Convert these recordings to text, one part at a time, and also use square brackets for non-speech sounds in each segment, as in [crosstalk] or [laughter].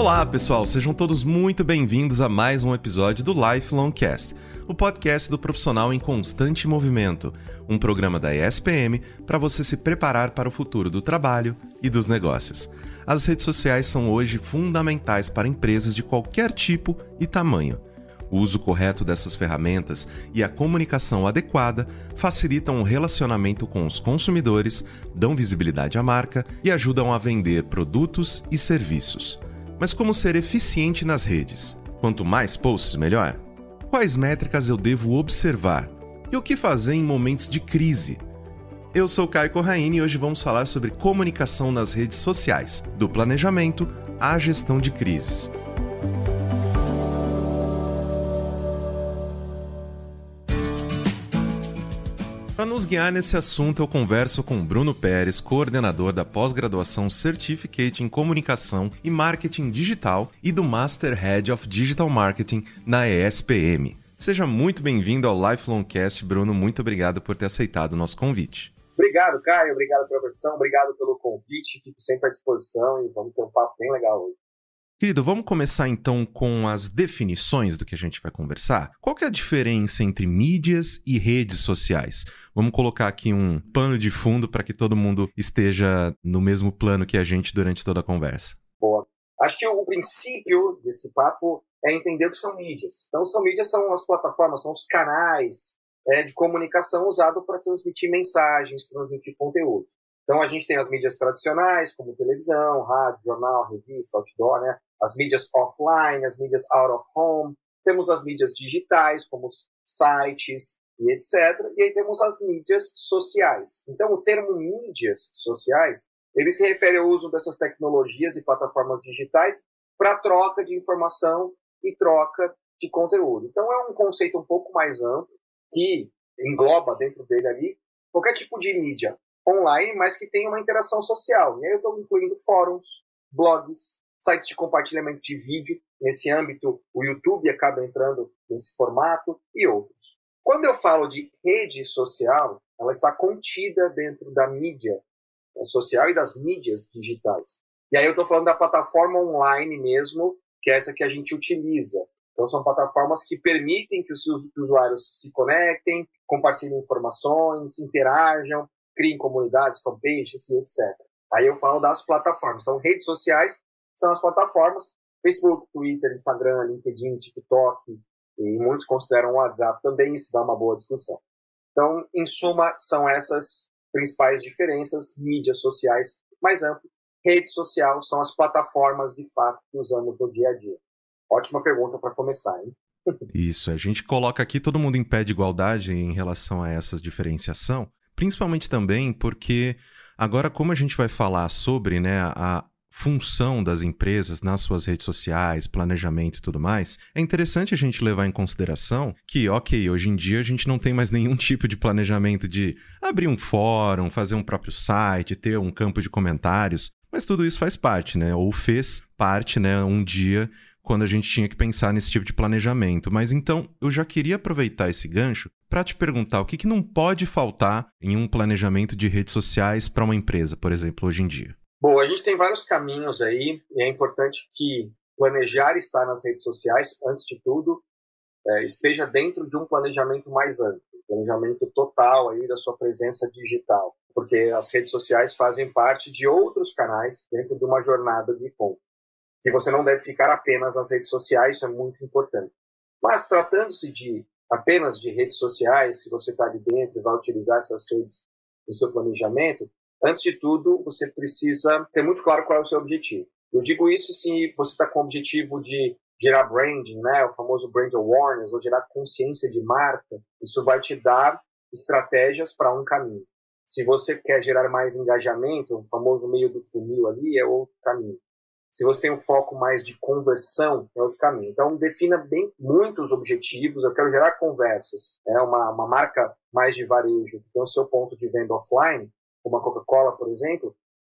Olá, pessoal, sejam todos muito bem-vindos a mais um episódio do Lifelong Cast, o podcast do profissional em constante movimento, um programa da ESPM para você se preparar para o futuro do trabalho e dos negócios. As redes sociais são hoje fundamentais para empresas de qualquer tipo e tamanho. O uso correto dessas ferramentas e a comunicação adequada facilitam o relacionamento com os consumidores, dão visibilidade à marca e ajudam a vender produtos e serviços. Mas como ser eficiente nas redes? Quanto mais posts, melhor? Quais métricas eu devo observar? E o que fazer em momentos de crise? Eu sou Caio Corraine e hoje vamos falar sobre comunicação nas redes sociais, do planejamento à gestão de crises. Nos guiar nesse assunto, eu converso com Bruno Pérez, coordenador da pós-graduação Certificate em Comunicação e Marketing Digital e do Master Head of Digital Marketing na ESPM. Seja muito bem-vindo ao Lifelong Cast, Bruno. Muito obrigado por ter aceitado o nosso convite. Obrigado, Caio. Obrigado pela versão. Obrigado pelo convite. Fico sempre à disposição e vamos ter um papo bem legal hoje. Querido, vamos começar então com as definições do que a gente vai conversar. Qual que é a diferença entre mídias e redes sociais? Vamos colocar aqui um pano de fundo para que todo mundo esteja no mesmo plano que a gente durante toda a conversa. Boa. Acho que o princípio desse papo é entender o que são mídias. Então, são mídias são as plataformas, são os canais é, de comunicação usados para transmitir mensagens, transmitir conteúdo. Então a gente tem as mídias tradicionais, como televisão, rádio, jornal, revista, outdoor, né? As mídias offline, as mídias out of home. Temos as mídias digitais, como sites e etc. E aí temos as mídias sociais. Então o termo mídias sociais, ele se refere ao uso dessas tecnologias e plataformas digitais para troca de informação e troca de conteúdo. Então é um conceito um pouco mais amplo que engloba dentro dele ali qualquer tipo de mídia, online, mas que tem uma interação social. E aí eu estou incluindo fóruns, blogs, sites de compartilhamento de vídeo. Nesse âmbito, o YouTube acaba entrando nesse formato e outros. Quando eu falo de rede social, ela está contida dentro da mídia né, social e das mídias digitais. E aí eu estou falando da plataforma online mesmo, que é essa que a gente utiliza. Então são plataformas que permitem que os usuários se conectem, compartilhem informações, interajam, criem comunidades, fanpages e etc. Aí eu falo das plataformas. Então, redes sociais são as plataformas, Facebook, Twitter, Instagram, LinkedIn, TikTok, e muitos consideram o WhatsApp também, isso dá uma boa discussão. Então, em suma, são essas principais diferenças, mídias sociais mais amplo, rede social são as plataformas de fato que usamos no dia a dia. Ótima pergunta para começar, hein? Isso, a gente coloca aqui todo mundo em pé de igualdade em relação a essa diferenciação, Principalmente também porque agora, como a gente vai falar sobre né, a função das empresas nas suas redes sociais, planejamento e tudo mais, é interessante a gente levar em consideração que, ok, hoje em dia a gente não tem mais [laughs] nenhum tipo de planejamento de abrir um fórum, fazer um próprio site, ter um campo de comentários, mas tudo isso faz parte, né? Ou fez parte, né, um dia quando a gente tinha que pensar nesse tipo de planejamento. Mas então, eu já queria aproveitar esse gancho para te perguntar o que, que não pode faltar em um planejamento de redes sociais para uma empresa, por exemplo, hoje em dia. Bom, a gente tem vários caminhos aí e é importante que planejar estar nas redes sociais, antes de tudo, é, esteja dentro de um planejamento mais amplo, planejamento total aí da sua presença digital, porque as redes sociais fazem parte de outros canais dentro de uma jornada de compra que você não deve ficar apenas nas redes sociais, isso é muito importante. Mas tratando-se de apenas de redes sociais, se você está ali dentro e vai utilizar essas redes no seu planejamento, antes de tudo, você precisa ter muito claro qual é o seu objetivo. Eu digo isso se você está com o objetivo de gerar branding, né, o famoso brand awareness, ou gerar consciência de marca, isso vai te dar estratégias para um caminho. Se você quer gerar mais engajamento, o famoso meio do funil ali é outro caminho. Se você tem um foco mais de conversão, é outro caminho. Então, defina bem muitos objetivos. Eu quero gerar conversas. É uma, uma marca mais de varejo, que tem o seu ponto de venda offline, como a Coca-Cola, por exemplo,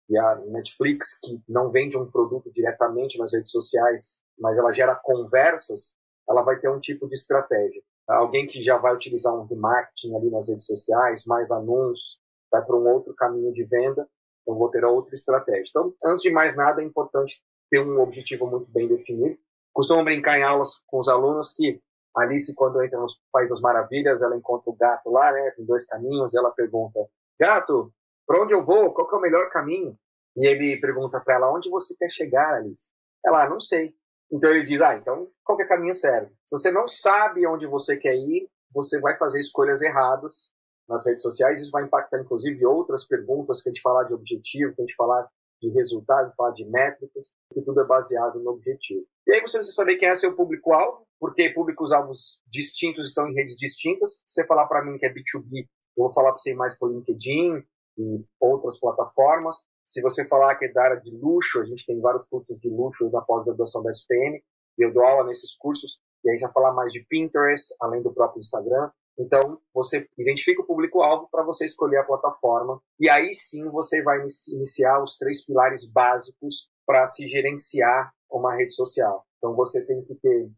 e a Netflix, que não vende um produto diretamente nas redes sociais, mas ela gera conversas, ela vai ter um tipo de estratégia. Alguém que já vai utilizar um remarketing ali nas redes sociais, mais anúncios, vai para um outro caminho de venda, então vou ter outra estratégia. Então, antes de mais nada, é importante ter um objetivo muito bem definido. Costumo brincar em aulas com os alunos que Alice, quando entra nos País das Maravilhas, ela encontra o gato lá, né, com dois caminhos, ela pergunta, gato, para onde eu vou? Qual é o melhor caminho? E ele pergunta para ela, onde você quer chegar, Alice? Ela, ah, não sei. Então ele diz, ah, então qualquer caminho serve. Se você não sabe onde você quer ir, você vai fazer escolhas erradas nas redes sociais. Isso vai impactar, inclusive, outras perguntas que a gente falar de objetivo, que a gente falar de resultado, falar de métricas, que tudo é baseado no objetivo. E aí você precisa saber quem é seu público-alvo, porque públicos-alvos distintos estão em redes distintas. Se você falar para mim que é B2B, eu vou falar para você mais por LinkedIn e outras plataformas. Se você falar que é da área de luxo, a gente tem vários cursos de luxo na pós-graduação da SPM, eu dou aula nesses cursos, e a gente vai falar mais de Pinterest, além do próprio Instagram. Então, você identifica o público-alvo para você escolher a plataforma, e aí sim você vai iniciar os três pilares básicos para se gerenciar uma rede social. Então, você tem que ter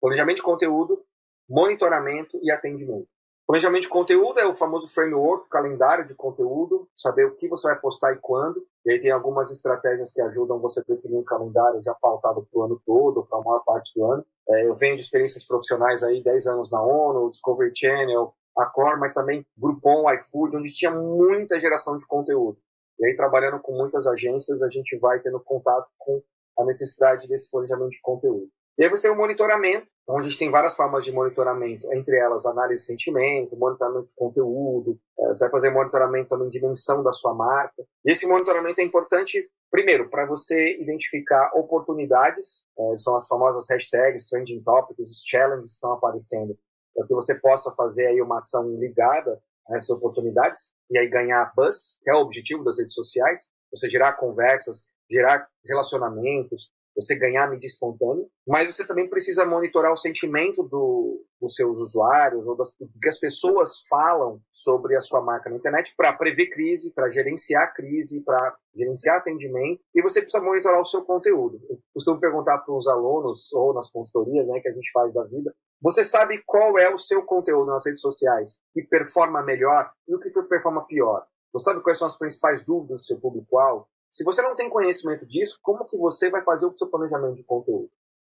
planejamento de conteúdo, monitoramento e atendimento. Planejamento de conteúdo é o famoso framework, calendário de conteúdo, saber o que você vai postar e quando. E aí tem algumas estratégias que ajudam você a definir um calendário já pautado para o ano todo, para a maior parte do ano. É, eu venho de experiências profissionais aí, 10 anos na ONU, Discovery Channel, a Core, mas também Groupon, iFood, onde tinha muita geração de conteúdo. E aí, trabalhando com muitas agências, a gente vai tendo contato com a necessidade desse planejamento de conteúdo. E aí você tem o monitoramento, onde a gente tem várias formas de monitoramento, entre elas análise de sentimento, monitoramento de conteúdo, é, você vai fazer monitoramento também de dimensão da sua marca. E esse monitoramento é importante, primeiro, para você identificar oportunidades, é, são as famosas hashtags, trending topics, os challenges que estão aparecendo, para que você possa fazer aí uma ação ligada a essas oportunidades e aí ganhar buzz, que é o objetivo das redes sociais, você gerar conversas, gerar relacionamentos, você ganhar mídia espontânea, mas você também precisa monitorar o sentimento do, dos seus usuários ou das, que as pessoas falam sobre a sua marca na internet para prever crise, para gerenciar crise, para gerenciar atendimento, e você precisa monitorar o seu conteúdo. Eu costumo perguntar para os alunos ou nas consultorias né, que a gente faz da vida, você sabe qual é o seu conteúdo nas redes sociais que performa melhor e o que performa pior? Você sabe quais são as principais dúvidas do seu público-alvo? Se você não tem conhecimento disso, como que você vai fazer o seu planejamento de conteúdo?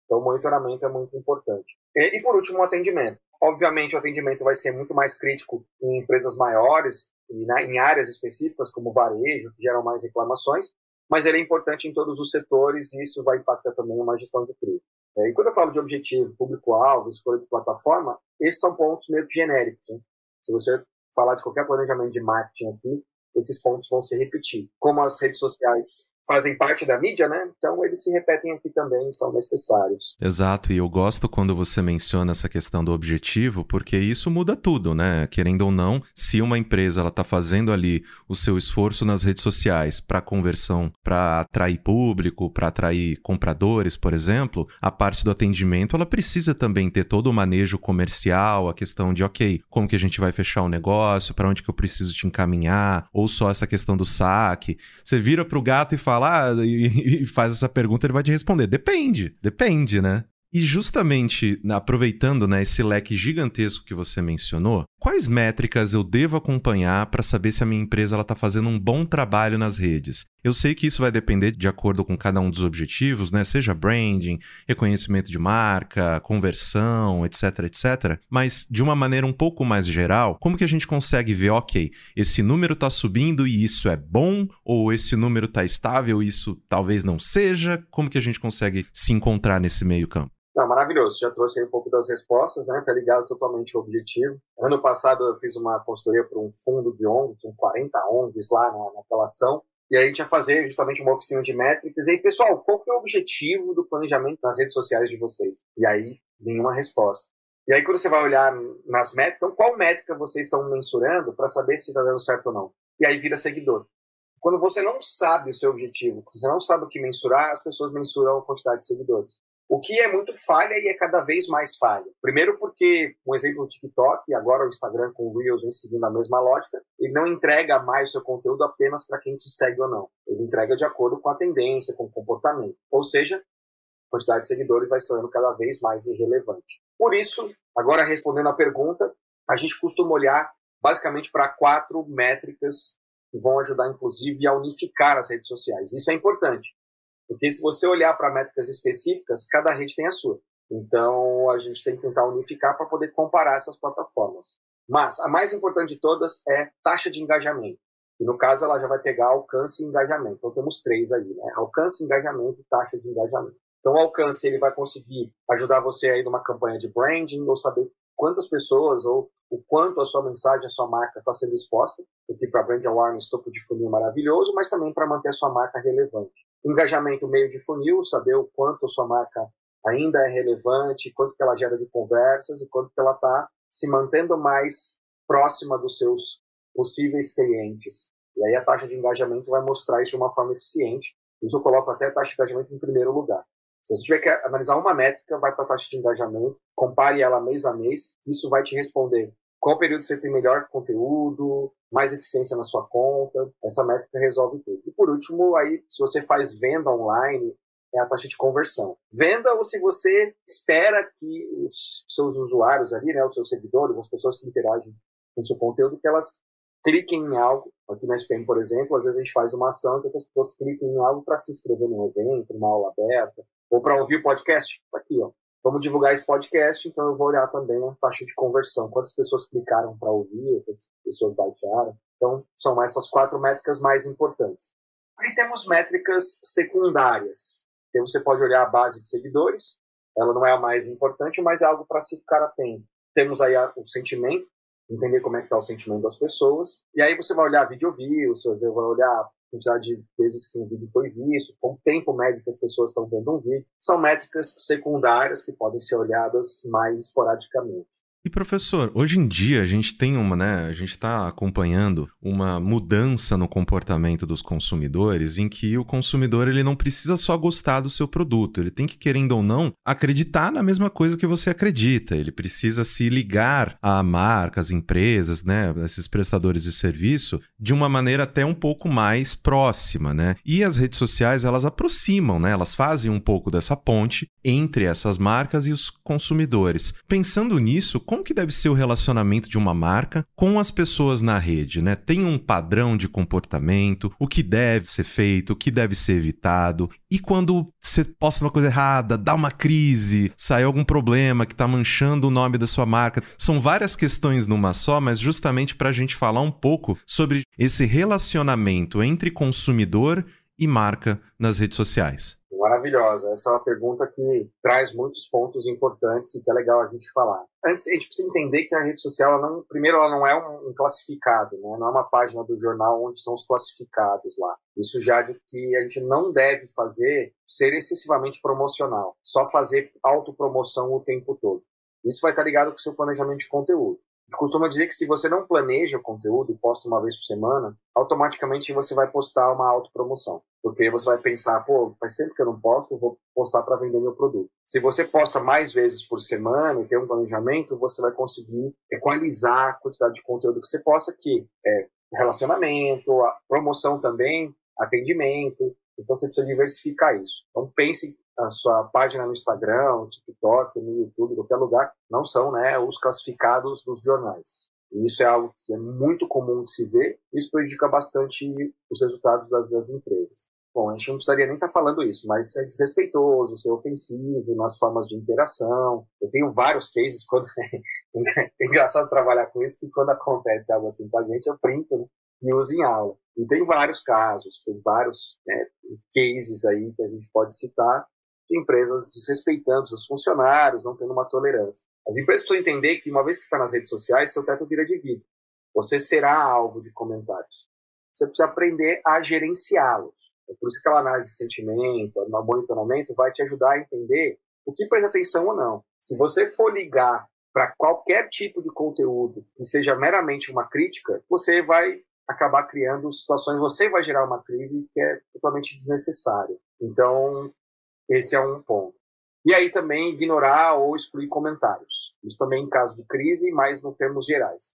Então, o monitoramento é muito importante. E, por último, o atendimento. Obviamente, o atendimento vai ser muito mais crítico em empresas maiores e né, em áreas específicas, como varejo, que geram mais reclamações, mas ele é importante em todos os setores e isso vai impactar também uma gestão de crise. É, e quando eu falo de objetivo, público-alvo, escolha de plataforma, esses são pontos meio genéricos. Né? Se você falar de qualquer planejamento de marketing aqui, esses pontos vão se repetir. Como as redes sociais fazem parte da mídia, né? Então eles se repetem aqui também, são necessários. Exato, e eu gosto quando você menciona essa questão do objetivo, porque isso muda tudo, né? Querendo ou não, se uma empresa ela tá fazendo ali o seu esforço nas redes sociais para conversão, para atrair público, para atrair compradores, por exemplo, a parte do atendimento ela precisa também ter todo o manejo comercial, a questão de, ok, como que a gente vai fechar o negócio, para onde que eu preciso te encaminhar, ou só essa questão do saque. Você vira para o gato e fala falar e, e faz essa pergunta, ele vai te responder. Depende, depende, né? E justamente aproveitando né, esse leque gigantesco que você mencionou, quais métricas eu devo acompanhar para saber se a minha empresa está fazendo um bom trabalho nas redes? Eu sei que isso vai depender de acordo com cada um dos objetivos, né? Seja branding, reconhecimento de marca, conversão, etc, etc. Mas de uma maneira um pouco mais geral, como que a gente consegue ver, ok, esse número está subindo e isso é bom, ou esse número está estável e isso talvez não seja? Como que a gente consegue se encontrar nesse meio campo? Não, maravilhoso. Já trouxe um pouco das respostas, né? Tá ligado totalmente ao objetivo. Ano passado eu fiz uma consultoria para um fundo de ONGs, tinha 40 ONGs lá na, naquela ação. E aí a gente ia fazer justamente uma oficina de métricas. E aí, pessoal, qual que é o objetivo do planejamento nas redes sociais de vocês? E aí, nenhuma resposta. E aí, quando você vai olhar nas métricas, então, qual métrica vocês estão mensurando para saber se está dando certo ou não? E aí vira seguidor. Quando você não sabe o seu objetivo, você não sabe o que mensurar, as pessoas mensuram a quantidade de seguidores. O que é muito falha e é cada vez mais falha. Primeiro porque, um exemplo do TikTok, e agora o Instagram com o Reels vem seguindo a mesma lógica, ele não entrega mais o seu conteúdo apenas para quem te segue ou não. Ele entrega de acordo com a tendência, com o comportamento. Ou seja, a quantidade de seguidores vai se tornando cada vez mais irrelevante. Por isso, agora respondendo à pergunta, a gente costuma olhar basicamente para quatro métricas que vão ajudar, inclusive, a unificar as redes sociais. Isso é importante. Porque se você olhar para métricas específicas, cada rede tem a sua. Então, a gente tem que tentar unificar para poder comparar essas plataformas. Mas a mais importante de todas é taxa de engajamento. E no caso, ela já vai pegar alcance e engajamento. Então, temos três aí, né? Alcance, engajamento e taxa de engajamento. Então, o alcance, ele vai conseguir ajudar você aí numa campanha de branding ou saber quantas pessoas ou o quanto a sua mensagem, a sua marca está sendo exposta, porque para brand awareness, topo de funil maravilhoso, mas também para manter a sua marca relevante. Engajamento meio de funil, saber o quanto a sua marca ainda é relevante, quanto que ela gera de conversas e quanto que ela está se mantendo mais próxima dos seus possíveis clientes. E aí a taxa de engajamento vai mostrar isso de uma forma eficiente. Isso eu coloco até a taxa de engajamento em primeiro lugar. Se você tiver que analisar uma métrica, vai para a taxa de engajamento, compare ela mês a mês, isso vai te responder qual período você tem melhor conteúdo, mais eficiência na sua conta. Essa métrica resolve tudo. E por último, aí, se você faz venda online, é a taxa de conversão. Venda ou se você espera que os seus usuários ali, né, os seus seguidores, as pessoas que interagem com o seu conteúdo, que elas cliquem em algo. Aqui na SPM, por exemplo, às vezes a gente faz uma ação que as pessoas cliquem em algo para se inscrever num evento, numa aula aberta, ou para ouvir o podcast. Tá aqui, ó. Vamos divulgar esse podcast, então eu vou olhar também a taxa de conversão. Quantas pessoas clicaram para ouvir, quantas pessoas baixaram. Então, são essas quatro métricas mais importantes. Aí temos métricas secundárias. Então, você pode olhar a base de seguidores. Ela não é a mais importante, mas é algo para se ficar atento. Temos aí o sentimento, entender como é que está o sentimento das pessoas. E aí você vai olhar vídeo views, você vai olhar quantidade de vezes que um vídeo foi visto, o tempo médio que as pessoas estão vendo um vídeo. São métricas secundárias que podem ser olhadas mais esporadicamente. E professor, hoje em dia a gente tem uma, né? A gente está acompanhando uma mudança no comportamento dos consumidores, em que o consumidor ele não precisa só gostar do seu produto, ele tem que querendo ou não acreditar na mesma coisa que você acredita. Ele precisa se ligar a marcas, empresas, né? Esses prestadores de serviço de uma maneira até um pouco mais próxima, né? E as redes sociais elas aproximam, né? Elas fazem um pouco dessa ponte entre essas marcas e os consumidores. Pensando nisso, como que deve ser o relacionamento de uma marca com as pessoas na rede, né? Tem um padrão de comportamento, o que deve ser feito, o que deve ser evitado. E quando você posta uma coisa errada, dá uma crise, sai algum problema que está manchando o nome da sua marca. São várias questões numa só, mas justamente para a gente falar um pouco sobre esse relacionamento entre consumidor e marca nas redes sociais. Maravilhosa. Essa é uma pergunta que traz muitos pontos importantes e que é legal a gente falar. Antes, a gente precisa entender que a rede social, não, primeiro, ela não é um, um classificado, né? não é uma página do jornal onde são os classificados lá. Isso já de que a gente não deve fazer ser excessivamente promocional, só fazer autopromoção o tempo todo. Isso vai estar ligado com o seu planejamento de conteúdo gente costuma dizer que se você não planeja o conteúdo e posta uma vez por semana, automaticamente você vai postar uma autopromoção. Porque você vai pensar, pô, faz tempo que eu não posto, vou postar para vender meu produto. Se você posta mais vezes por semana e tem um planejamento, você vai conseguir equalizar a quantidade de conteúdo que você posta, que é relacionamento, promoção também, atendimento. Então você precisa diversificar isso. Então pense a sua página no Instagram, no TikTok, no YouTube, qualquer lugar, não são né, os classificados dos jornais. E isso é algo que é muito comum de se ver, e isso prejudica bastante os resultados das, das empresas. Bom, a gente não precisaria nem estar tá falando isso, mas é desrespeitoso, ser ofensivo nas formas de interação. Eu tenho vários cases, quando [laughs] é engraçado trabalhar com isso, que quando acontece algo assim com a gente, eu printo né, e uso em aula. E tem vários casos, tem vários né, cases aí que a gente pode citar, de empresas desrespeitando seus funcionários, não tendo uma tolerância. As empresas precisam entender que, uma vez que está nas redes sociais, seu teto vira de vida. Você será alvo de comentários. Você precisa aprender a gerenciá-los. É por isso que aquela análise de sentimento, o monitoramento, vai te ajudar a entender o que presta atenção ou não. Se você for ligar para qualquer tipo de conteúdo que seja meramente uma crítica, você vai acabar criando situações, você vai gerar uma crise que é totalmente desnecessária. Então, esse é um ponto. E aí também ignorar ou excluir comentários. Isso também em caso de crise, mas no termos gerais.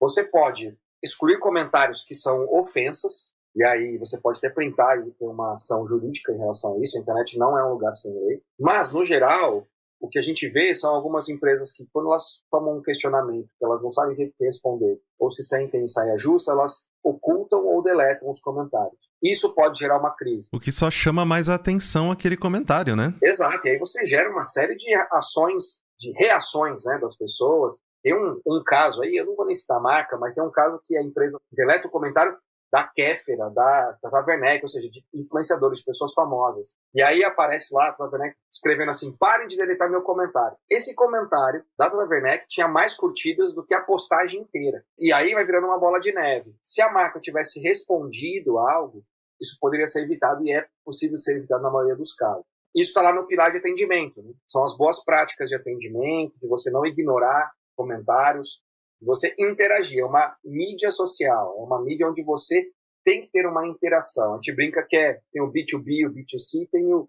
Você pode excluir comentários que são ofensas, e aí você pode até printar e ter uma ação jurídica em relação a isso. A internet não é um lugar sem lei. Mas, no geral, o que a gente vê são algumas empresas que, quando elas tomam um questionamento que elas não sabem responder, ou se sentem em saia justa, elas ocultam ou deletam os comentários. Isso pode gerar uma crise. O que só chama mais a atenção aquele comentário, né? Exato, e aí você gera uma série de ações, de reações né, das pessoas. Tem um, um caso aí, eu não vou nem citar a marca, mas tem um caso que a empresa deleta o comentário da Kéfera, da, da Taverneck, ou seja, de influenciadores, de pessoas famosas. E aí aparece lá a Taverneck escrevendo assim: parem de deletar meu comentário. Esse comentário da Taverneck tinha mais curtidas do que a postagem inteira. E aí vai virando uma bola de neve. Se a marca tivesse respondido algo, isso poderia ser evitado e é possível ser evitado na maioria dos casos. Isso está lá no pilar de atendimento. Né? São as boas práticas de atendimento, de você não ignorar comentários, você interagir. É uma mídia social, é uma mídia onde você tem que ter uma interação. A gente brinca que é, tem o B2B, o B2C, tem o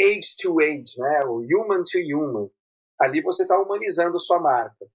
age to age, né? o human to human. Ali você está humanizando sua marca.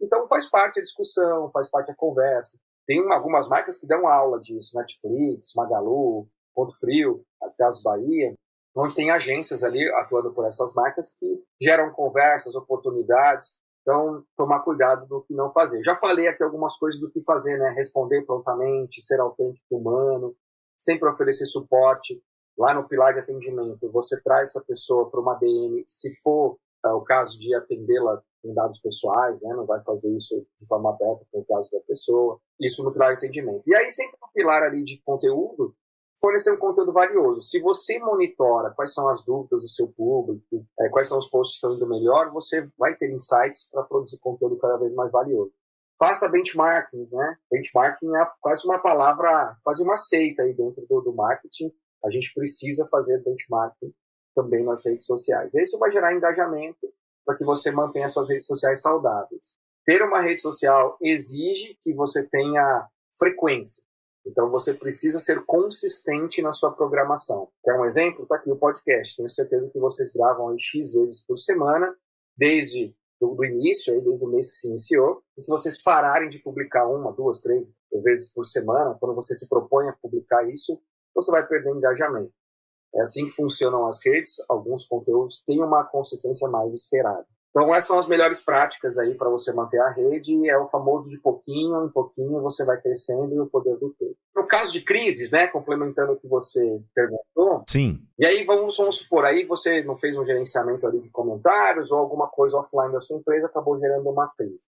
Então faz parte da discussão, faz parte da conversa. Tem algumas marcas que dão aula disso, Netflix, Magalu, Ponto Frio, as Gás Bahia, onde tem agências ali atuando por essas marcas que geram conversas, oportunidades, então, tomar cuidado do que não fazer. Já falei aqui algumas coisas do que fazer, né? Responder prontamente, ser autêntico humano, sempre oferecer suporte. Lá no pilar de atendimento, você traz essa pessoa para uma DM, se for é, o caso de atendê-la em dados pessoais, né? Não vai fazer isso de forma aberta com os dados da pessoa. Isso no pilar de atendimento. E aí, sempre no pilar ali de conteúdo, fornecer um conteúdo valioso. Se você monitora quais são as dúvidas do seu público, é, quais são os posts que estão indo melhor, você vai ter insights para produzir conteúdo cada vez mais valioso. Faça benchmarkings, né? Benchmarking é quase uma palavra, quase uma seita aí dentro do, do marketing. A gente precisa fazer benchmarking também nas redes sociais. Isso vai gerar engajamento para que você mantenha suas redes sociais saudáveis. Ter uma rede social exige que você tenha frequência. Então você precisa ser consistente na sua programação. Quer um exemplo? Está aqui o podcast. Tenho certeza que vocês gravam aí X vezes por semana, desde do, início, aí, desde o mês que se iniciou. E se vocês pararem de publicar uma, duas, três vezes por semana, quando você se propõe a publicar isso, você vai perder engajamento. É assim que funcionam as redes. Alguns conteúdos têm uma consistência mais esperada. Então, essas são as melhores práticas aí para você manter a rede. É o famoso de pouquinho em pouquinho você vai crescendo e o poder do todo. No caso de crises, né, complementando o que você perguntou. Sim. E aí vamos, vamos supor aí você não fez um gerenciamento ali de comentários ou alguma coisa offline da sua empresa acabou gerando uma crise.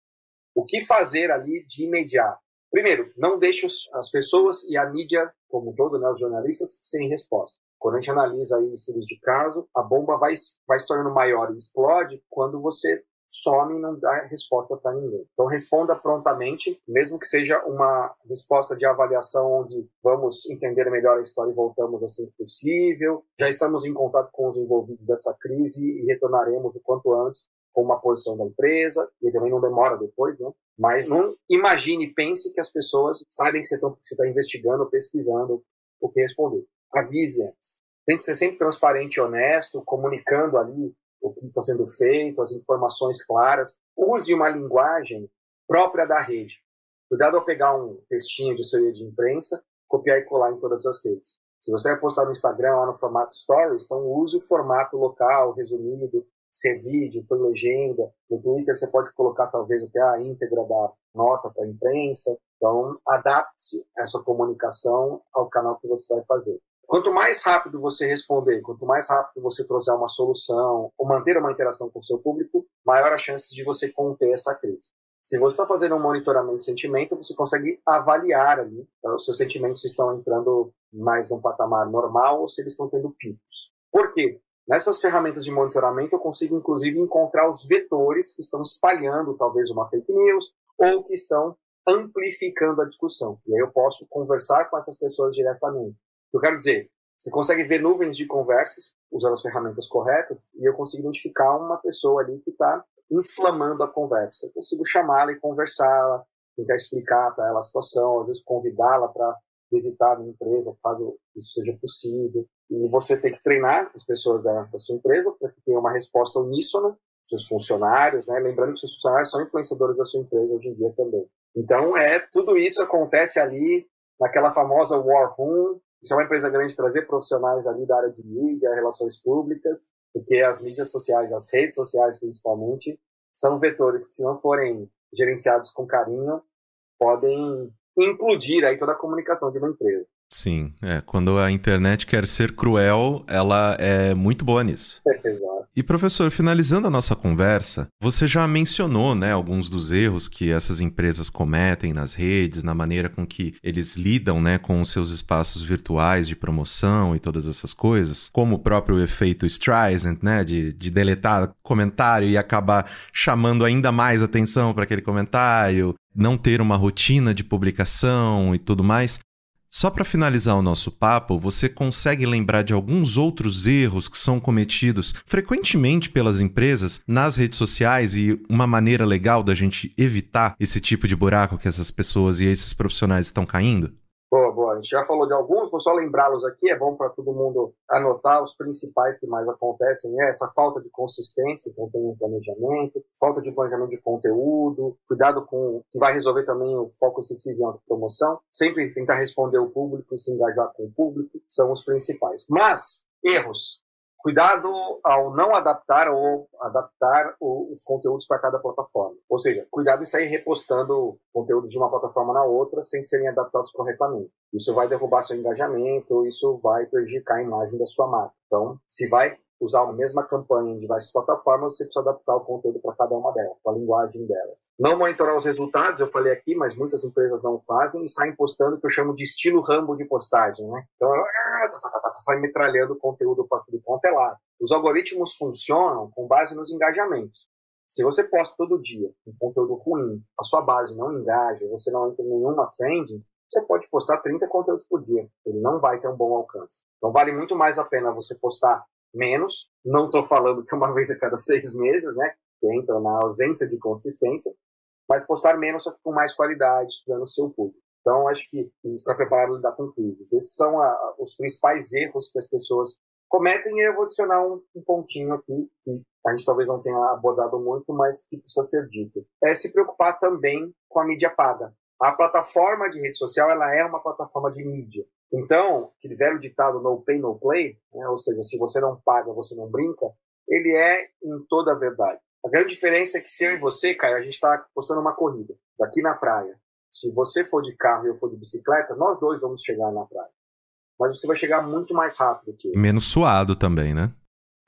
O que fazer ali de imediato? Primeiro, não deixe as pessoas e a mídia, como todo, né, os jornalistas, sem resposta. Quando a gente analisa aí estudos de caso, a bomba vai, vai se tornando maior e explode quando você some e não dá resposta para ninguém. Então responda prontamente, mesmo que seja uma resposta de avaliação onde vamos entender melhor a história e voltamos assim que possível. Já estamos em contato com os envolvidos dessa crise e retornaremos o quanto antes com uma posição da empresa, e também não demora depois, né? Mas não imagine, pense que as pessoas sabem que você está investigando, pesquisando o que responder avise antes. Tem que ser sempre transparente e honesto, comunicando ali o que está sendo feito, as informações claras. Use uma linguagem própria da rede. Cuidado ao pegar um textinho de assessoria de imprensa, copiar e colar em todas as redes. Se você vai postar no Instagram lá no formato Stories, então use o formato local, resumido, se é vídeo, por legenda. No Twitter você pode colocar talvez até a íntegra da nota para a imprensa. Então, adapte essa comunicação ao canal que você vai fazer. Quanto mais rápido você responder, quanto mais rápido você trouxer uma solução ou manter uma interação com o seu público, maior a chance de você conter essa crise. Se você está fazendo um monitoramento de sentimento, você consegue avaliar ali então, os seus sentimentos estão entrando mais num patamar normal ou se eles estão tendo picos. Por quê? Nessas ferramentas de monitoramento, eu consigo inclusive encontrar os vetores que estão espalhando talvez uma fake news ou que estão amplificando a discussão. E aí eu posso conversar com essas pessoas diretamente. Eu quero dizer, você consegue ver nuvens de conversas usando as ferramentas corretas e eu consigo identificar uma pessoa ali que está inflamando a conversa. Eu consigo chamá-la e conversá-la, tentar explicar para ela a situação, às vezes convidá-la para visitar a minha empresa, caso isso seja possível. E você tem que treinar as pessoas da, da sua empresa para que tenha uma resposta uníssona, seus funcionários, né? lembrando que seus funcionários são influenciadores da sua empresa hoje em dia também. Então, é tudo isso acontece ali naquela famosa war room, se é uma empresa grande, trazer profissionais ali da área de mídia, relações públicas, porque as mídias sociais, as redes sociais principalmente, são vetores que, se não forem gerenciados com carinho, podem implodir aí toda a comunicação de uma empresa. Sim, é. Quando a internet quer ser cruel, ela é muito boa nisso. É, [laughs] exato. E professor, finalizando a nossa conversa, você já mencionou, né, alguns dos erros que essas empresas cometem nas redes, na maneira com que eles lidam, né, com os seus espaços virtuais de promoção e todas essas coisas, como o próprio efeito Streisand, né, de, de deletar comentário e acabar chamando ainda mais atenção para aquele comentário, não ter uma rotina de publicação e tudo mais. Só para finalizar o nosso papo, você consegue lembrar de alguns outros erros que são cometidos frequentemente pelas empresas nas redes sociais e uma maneira legal da gente evitar esse tipo de buraco que essas pessoas e esses profissionais estão caindo? Boa, boa. A gente já falou de alguns, vou só lembrá-los aqui. É bom para todo mundo anotar os principais que mais acontecem. É essa falta de consistência, então tem planejamento, falta de planejamento de conteúdo, cuidado com que vai resolver também o foco excessivo em autopromoção. Sempre tentar responder o público se engajar com o público são os principais. Mas erros Cuidado ao não adaptar ou adaptar os conteúdos para cada plataforma. Ou seja, cuidado em sair repostando conteúdos de uma plataforma na outra sem serem adaptados corretamente. Isso vai derrubar seu engajamento, isso vai prejudicar a imagem da sua marca. Então, se vai usar a mesma campanha em diversas plataformas, você precisa adaptar o conteúdo para cada uma delas, para a linguagem delas. Não monitorar os resultados, eu falei aqui, mas muitas empresas não fazem e saem postando o que eu chamo de estilo Rambo de postagem, né? Então, ah, tá, tá, tá, sai metralhando conteúdo para tudo quanto é lado. Os algoritmos funcionam com base nos engajamentos. Se você posta todo dia um conteúdo ruim, a sua base não engaja, você não entra em nenhuma trend, você pode postar 30 conteúdos por dia. Ele não vai ter um bom alcance. Então vale muito mais a pena você postar menos. Não estou falando que uma vez a cada seis meses, né? Que entra na ausência de consistência, mas postar menos só que com mais qualidade, estudando o seu público. Então, acho que está preparado para lidar com crises. Esses são a, os principais erros que as pessoas cometem. E eu vou adicionar um, um, pontinho aqui, que a gente talvez não tenha abordado muito, mas que precisa ser dito. É se preocupar também com a mídia paga. A plataforma de rede social ela é uma plataforma de mídia. Então, aquele velho ditado no pay, no play, né, ou seja, se você não paga, você não brinca, ele é em toda a verdade. A grande diferença é que se eu e você, Caio, a gente está postando uma corrida daqui na praia. Se você for de carro e eu for de bicicleta, nós dois vamos chegar na praia. Mas você vai chegar muito mais rápido que eu. Menos suado também, né?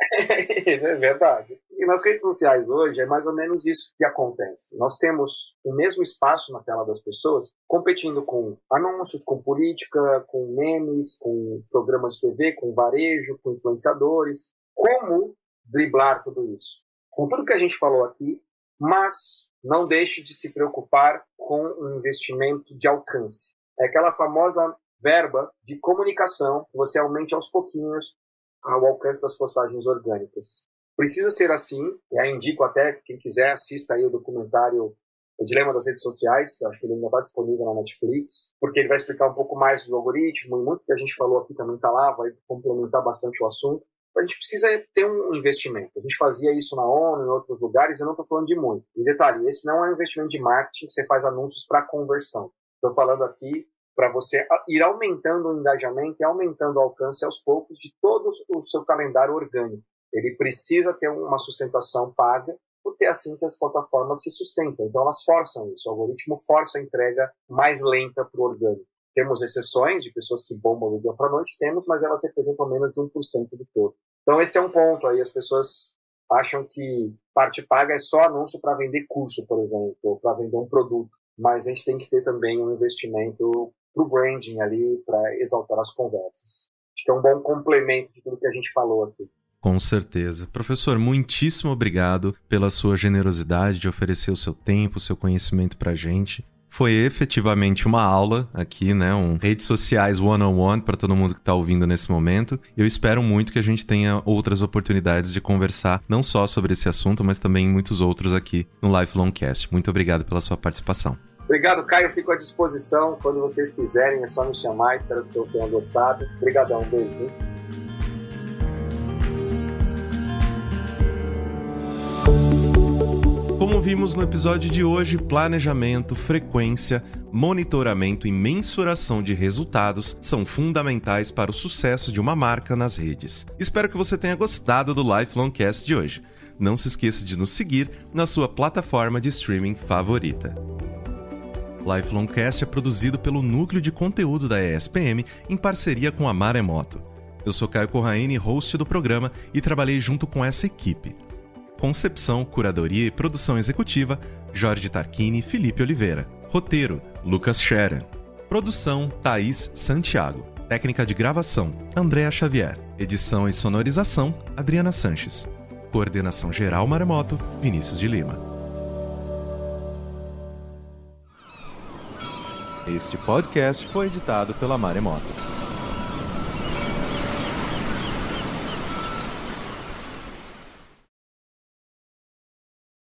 [laughs] é verdade. Nas redes sociais hoje é mais ou menos isso que acontece. Nós temos o mesmo espaço na tela das pessoas, competindo com anúncios, com política, com memes, com programas de TV, com varejo, com influenciadores. Como driblar tudo isso? Com tudo que a gente falou aqui, mas não deixe de se preocupar com um investimento de alcance. É aquela famosa verba de comunicação que você aumente aos pouquinhos ao alcance das postagens orgânicas. Precisa ser assim, e aí indico até, quem quiser, assista aí o documentário O Dilema das Redes Sociais, acho que ele ainda está disponível na Netflix, porque ele vai explicar um pouco mais do algoritmo, e muito que a gente falou aqui também está lá, vai complementar bastante o assunto. A gente precisa ter um investimento. A gente fazia isso na ONU, em outros lugares, eu não estou falando de muito. E detalhe, esse não é um investimento de marketing que você faz anúncios para conversão. Estou falando aqui para você ir aumentando o engajamento e aumentando o alcance aos poucos de todo o seu calendário orgânico. Ele precisa ter uma sustentação paga, porque é assim que as plataformas se sustentam. Então, elas forçam isso. O algoritmo força a entrega mais lenta para o orgânico. Temos exceções de pessoas que bombam do dia para noite, temos, mas elas representam menos de 1% do todo. Então, esse é um ponto aí. As pessoas acham que parte paga é só anúncio para vender curso, por exemplo, ou para vender um produto. Mas a gente tem que ter também um investimento para o branding ali, para exaltar as conversas. Acho que é um bom complemento de tudo que a gente falou aqui. Com certeza. Professor, muitíssimo obrigado pela sua generosidade de oferecer o seu tempo, o seu conhecimento para a gente. Foi efetivamente uma aula aqui, né? Um redes sociais one-on-one para todo mundo que está ouvindo nesse momento. Eu espero muito que a gente tenha outras oportunidades de conversar, não só sobre esse assunto, mas também muitos outros aqui no Lifelong Cast. Muito obrigado pela sua participação. Obrigado, Caio. Fico à disposição. Quando vocês quiserem, é só me chamar. Espero que eu tenha gostado. Obrigadão. Um beijo. Como vimos no episódio de hoje, planejamento, frequência, monitoramento e mensuração de resultados são fundamentais para o sucesso de uma marca nas redes. Espero que você tenha gostado do Lifelong Cast de hoje. Não se esqueça de nos seguir na sua plataforma de streaming favorita. Lifelongcast é produzido pelo núcleo de conteúdo da ESPM em parceria com a Maremoto. Eu sou Caio Corraine, host do programa, e trabalhei junto com essa equipe. Concepção, curadoria e produção executiva: Jorge Tarquini e Felipe Oliveira. Roteiro: Lucas Scherer. Produção: Thaís Santiago. Técnica de gravação: Andréa Xavier. Edição e sonorização: Adriana Sanches. Coordenação geral Maremoto: Vinícius de Lima. Este podcast foi editado pela Maremoto.